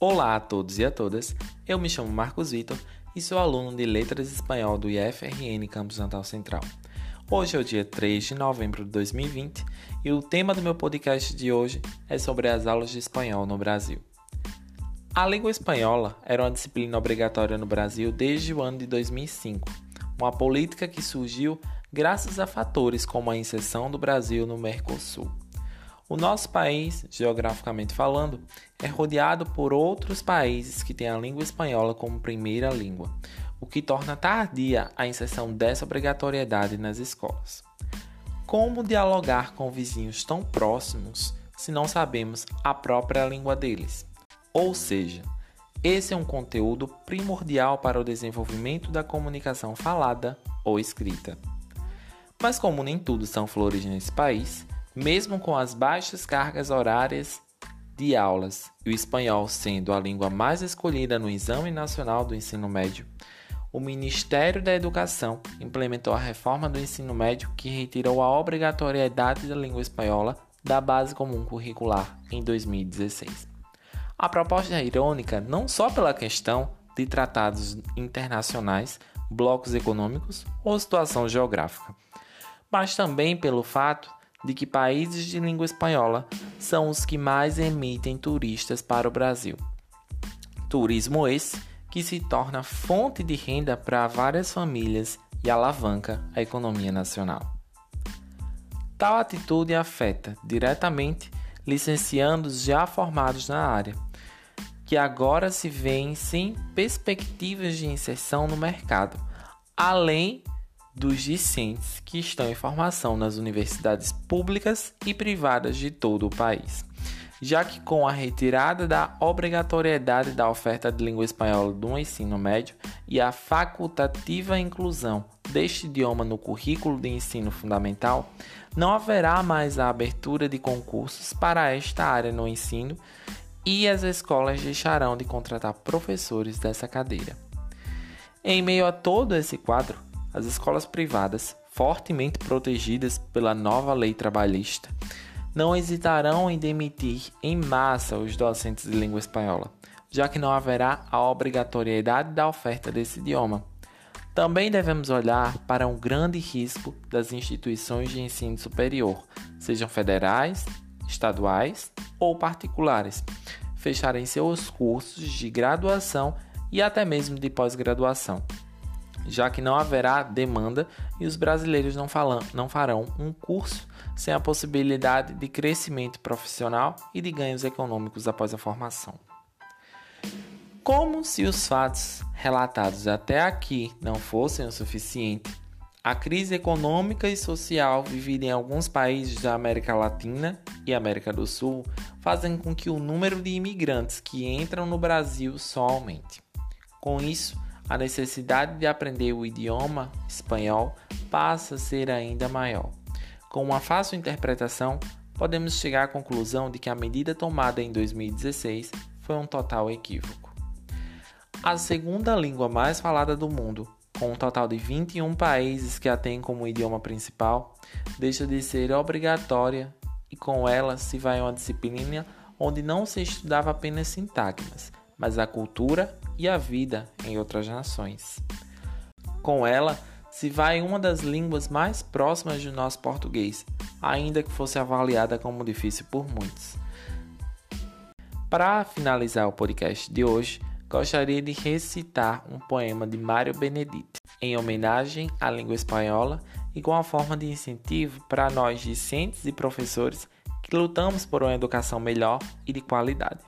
Olá a todos e a todas, eu me chamo Marcos Vitor e sou aluno de Letras Espanhol do IFRN Campus Natal Central. Hoje é o dia 3 de novembro de 2020 e o tema do meu podcast de hoje é sobre as aulas de espanhol no Brasil. A língua espanhola era uma disciplina obrigatória no Brasil desde o ano de 2005, uma política que surgiu graças a fatores como a inserção do Brasil no Mercosul. O nosso país, geograficamente falando, é rodeado por outros países que têm a língua espanhola como primeira língua, o que torna tardia a inserção dessa obrigatoriedade nas escolas. Como dialogar com vizinhos tão próximos se não sabemos a própria língua deles? Ou seja, esse é um conteúdo primordial para o desenvolvimento da comunicação falada ou escrita. Mas, como nem tudo são flores nesse país, mesmo com as baixas cargas horárias de aulas e o espanhol sendo a língua mais escolhida no Exame Nacional do Ensino Médio, o Ministério da Educação implementou a reforma do ensino médio que retirou a obrigatoriedade da língua espanhola da base comum curricular em 2016. A proposta é irônica não só pela questão de tratados internacionais, blocos econômicos ou situação geográfica, mas também pelo fato de que países de língua espanhola são os que mais emitem turistas para o Brasil. Turismo esse que se torna fonte de renda para várias famílias e alavanca a economia nacional. Tal atitude afeta diretamente licenciandos já formados na área, que agora se veem sem perspectivas de inserção no mercado, além dos discentes que estão em formação nas universidades públicas e privadas de todo o país. Já que, com a retirada da obrigatoriedade da oferta de língua espanhola do ensino médio e a facultativa inclusão deste idioma no currículo de ensino fundamental, não haverá mais a abertura de concursos para esta área no ensino e as escolas deixarão de contratar professores dessa cadeira. Em meio a todo esse quadro, as escolas privadas, fortemente protegidas pela nova lei trabalhista, não hesitarão em demitir em massa os docentes de língua espanhola, já que não haverá a obrigatoriedade da oferta desse idioma. Também devemos olhar para um grande risco das instituições de ensino superior, sejam federais, estaduais ou particulares, fecharem seus cursos de graduação e até mesmo de pós-graduação já que não haverá demanda e os brasileiros não, falam, não farão um curso sem a possibilidade de crescimento profissional e de ganhos econômicos após a formação. Como se os fatos relatados até aqui não fossem o suficiente, a crise econômica e social vivida em alguns países da América Latina e América do Sul fazem com que o número de imigrantes que entram no Brasil só aumente. Com isso, a necessidade de aprender o idioma espanhol passa a ser ainda maior. Com uma fácil interpretação, podemos chegar à conclusão de que a medida tomada em 2016 foi um total equívoco. A segunda língua mais falada do mundo, com um total de 21 países que a têm como idioma principal, deixa de ser obrigatória e com ela se vai uma disciplina onde não se estudava apenas sintagmas, mas a cultura e a vida em outras nações. Com ela, se vai uma das línguas mais próximas do nosso português, ainda que fosse avaliada como difícil por muitos. Para finalizar o podcast de hoje, gostaria de recitar um poema de Mário Benedetti, em homenagem à língua espanhola e com a forma de incentivo para nós discentes e professores que lutamos por uma educação melhor e de qualidade.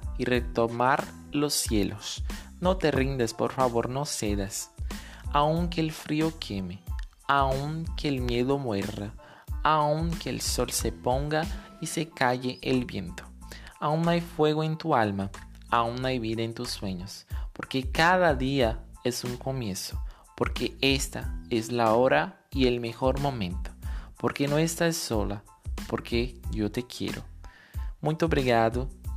y retomar los cielos. No te rindes, por favor, no cedas. Aunque el frío queme, aunque el miedo muerra, aunque el sol se ponga y se calle el viento. Aún hay fuego en tu alma, aún hay vida en tus sueños, porque cada día es un comienzo, porque esta es la hora y el mejor momento, porque no estás sola, porque eu te quero. Muito obrigado